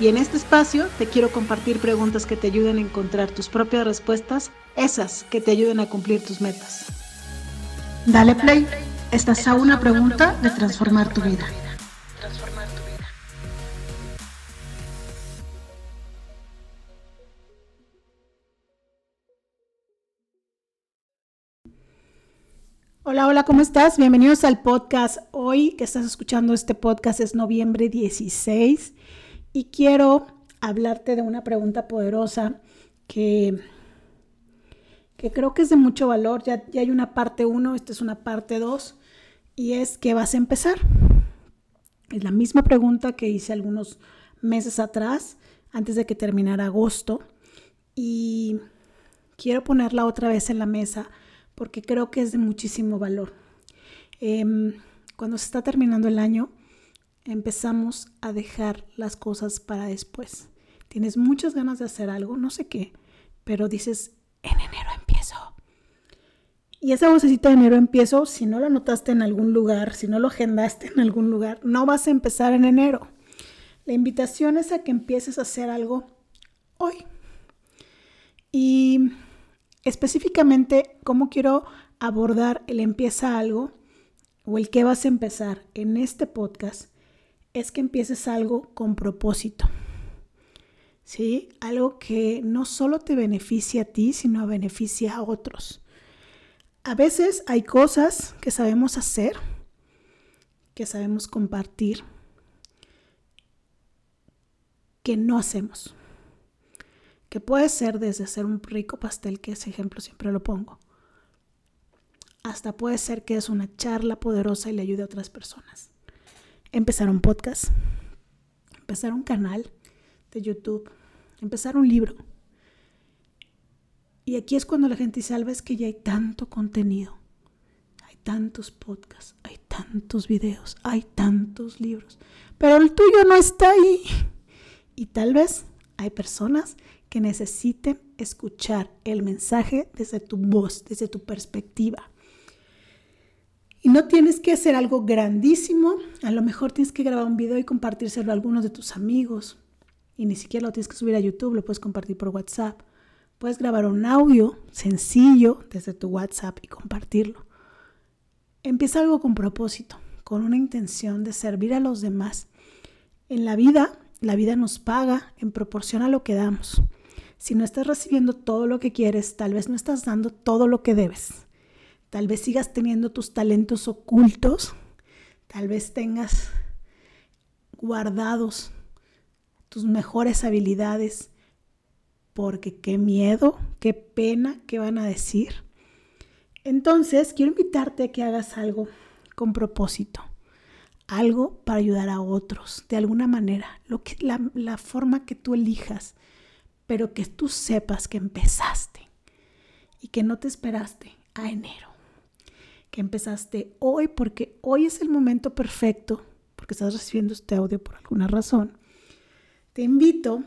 Y en este espacio te quiero compartir preguntas que te ayuden a encontrar tus propias respuestas, esas que te ayuden a cumplir tus metas. Dale play, estás a una pregunta de transformar tu vida. Hola, hola, ¿cómo estás? Bienvenidos al podcast. Hoy que estás escuchando este podcast es noviembre 16 y quiero hablarte de una pregunta poderosa que, que creo que es de mucho valor. Ya, hay una parte 1, esta es una parte 2 y es ¿qué vas a empezar? Es la misma pregunta que hice algunos meses atrás, antes de que terminara agosto y quiero ponerla otra vez en la mesa porque creo que es de muchísimo valor. Em, cuando se está terminando el año, empezamos a dejar las cosas para después. Tienes muchas ganas de hacer algo, no sé qué, pero dices, en enero empiezo. Y esa vocecita de enero empiezo, si no lo anotaste en algún lugar, si no lo agendaste en algún lugar, no vas a empezar en enero. La invitación es a que empieces a hacer algo hoy. Y específicamente, ¿cómo quiero abordar el empieza algo o el que vas a empezar en este podcast? Es que empieces algo con propósito. ¿Sí? Algo que no solo te beneficia a ti, sino beneficia a otros. A veces hay cosas que sabemos hacer, que sabemos compartir, que no hacemos. Que puede ser desde hacer un rico pastel, que ese ejemplo siempre lo pongo, hasta puede ser que es una charla poderosa y le ayude a otras personas empezar un podcast, empezar un canal de YouTube, empezar un libro. Y aquí es cuando la gente dice, Alba, es que ya hay tanto contenido, hay tantos podcasts, hay tantos videos, hay tantos libros, pero el tuyo no está ahí. Y tal vez hay personas que necesiten escuchar el mensaje desde tu voz, desde tu perspectiva. Y no tienes que hacer algo grandísimo, a lo mejor tienes que grabar un video y compartírselo a algunos de tus amigos. Y ni siquiera lo tienes que subir a YouTube, lo puedes compartir por WhatsApp. Puedes grabar un audio sencillo desde tu WhatsApp y compartirlo. Empieza algo con propósito, con una intención de servir a los demás. En la vida, la vida nos paga en proporción a lo que damos. Si no estás recibiendo todo lo que quieres, tal vez no estás dando todo lo que debes. Tal vez sigas teniendo tus talentos ocultos. Tal vez tengas guardados tus mejores habilidades. Porque qué miedo, qué pena, qué van a decir. Entonces, quiero invitarte a que hagas algo con propósito. Algo para ayudar a otros, de alguna manera. Lo que, la, la forma que tú elijas. Pero que tú sepas que empezaste y que no te esperaste a enero que empezaste hoy, porque hoy es el momento perfecto, porque estás recibiendo este audio por alguna razón, te invito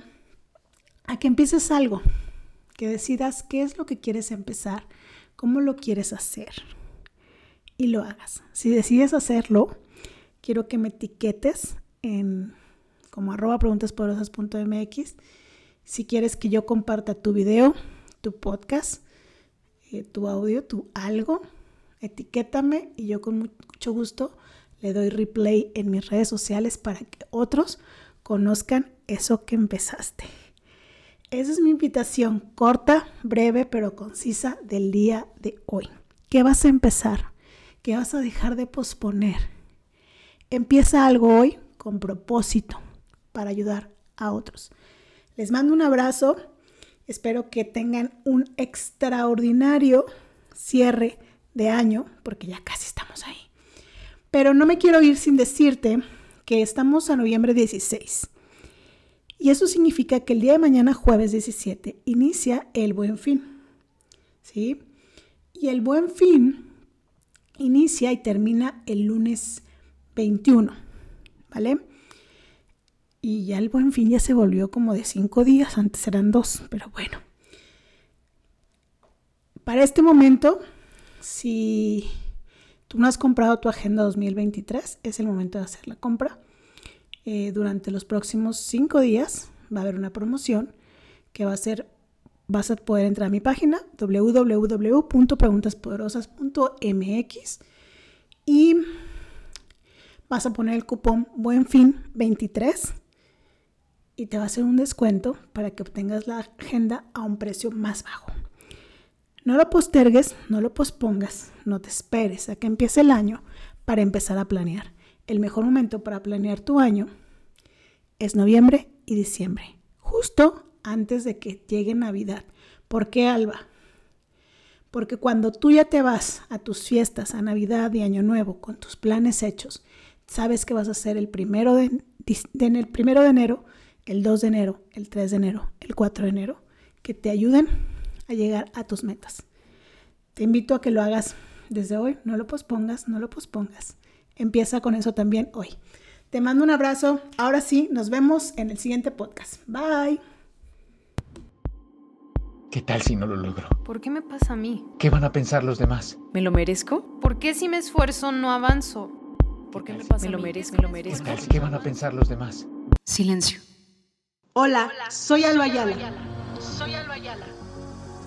a que empieces algo, que decidas qué es lo que quieres empezar, cómo lo quieres hacer y lo hagas. Si decides hacerlo, quiero que me etiquetes en como arroba preguntaspoderosas.mx si quieres que yo comparta tu video, tu podcast, eh, tu audio, tu algo etiquétame y yo con mucho gusto le doy replay en mis redes sociales para que otros conozcan eso que empezaste. Esa es mi invitación corta, breve, pero concisa del día de hoy. ¿Qué vas a empezar? ¿Qué vas a dejar de posponer? Empieza algo hoy con propósito para ayudar a otros. Les mando un abrazo. Espero que tengan un extraordinario cierre de año, porque ya casi estamos ahí. Pero no me quiero ir sin decirte que estamos a noviembre 16. Y eso significa que el día de mañana, jueves 17, inicia el buen fin. ¿sí? Y el buen fin inicia y termina el lunes 21, ¿vale? Y ya el buen fin ya se volvió como de cinco días, antes eran dos, pero bueno. Para este momento, si tú no has comprado tu agenda 2023, es el momento de hacer la compra. Eh, durante los próximos cinco días va a haber una promoción que va a ser, vas a poder entrar a mi página www.preguntaspoderosas.mx y vas a poner el cupón Buen Fin 23 y te va a hacer un descuento para que obtengas la agenda a un precio más bajo. No lo postergues, no lo pospongas, no te esperes a que empiece el año para empezar a planear. El mejor momento para planear tu año es noviembre y diciembre, justo antes de que llegue Navidad. ¿Por qué, Alba? Porque cuando tú ya te vas a tus fiestas, a Navidad y Año Nuevo, con tus planes hechos, sabes que vas a hacer el primero de, enero, el 2 de enero, el 3 de enero, el 4 de enero, que te ayuden a llegar a tus metas. Te invito a que lo hagas desde hoy, no lo pospongas, no lo pospongas. Empieza con eso también hoy. Te mando un abrazo. Ahora sí, nos vemos en el siguiente podcast. Bye. ¿Qué tal si no lo logro? ¿Por qué me pasa a mí? ¿Qué van a pensar los demás? ¿Me lo merezco? ¿Por qué si me esfuerzo no avanzo? ¿Por qué me pasa ¿Me lo merezco? ¿Me lo merezco? ¿Qué, tal, ¿Qué van a pensar los demás? Silencio. Hola, soy Alba Ayala. Soy Alba Ayala.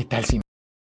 ¿Qué tal si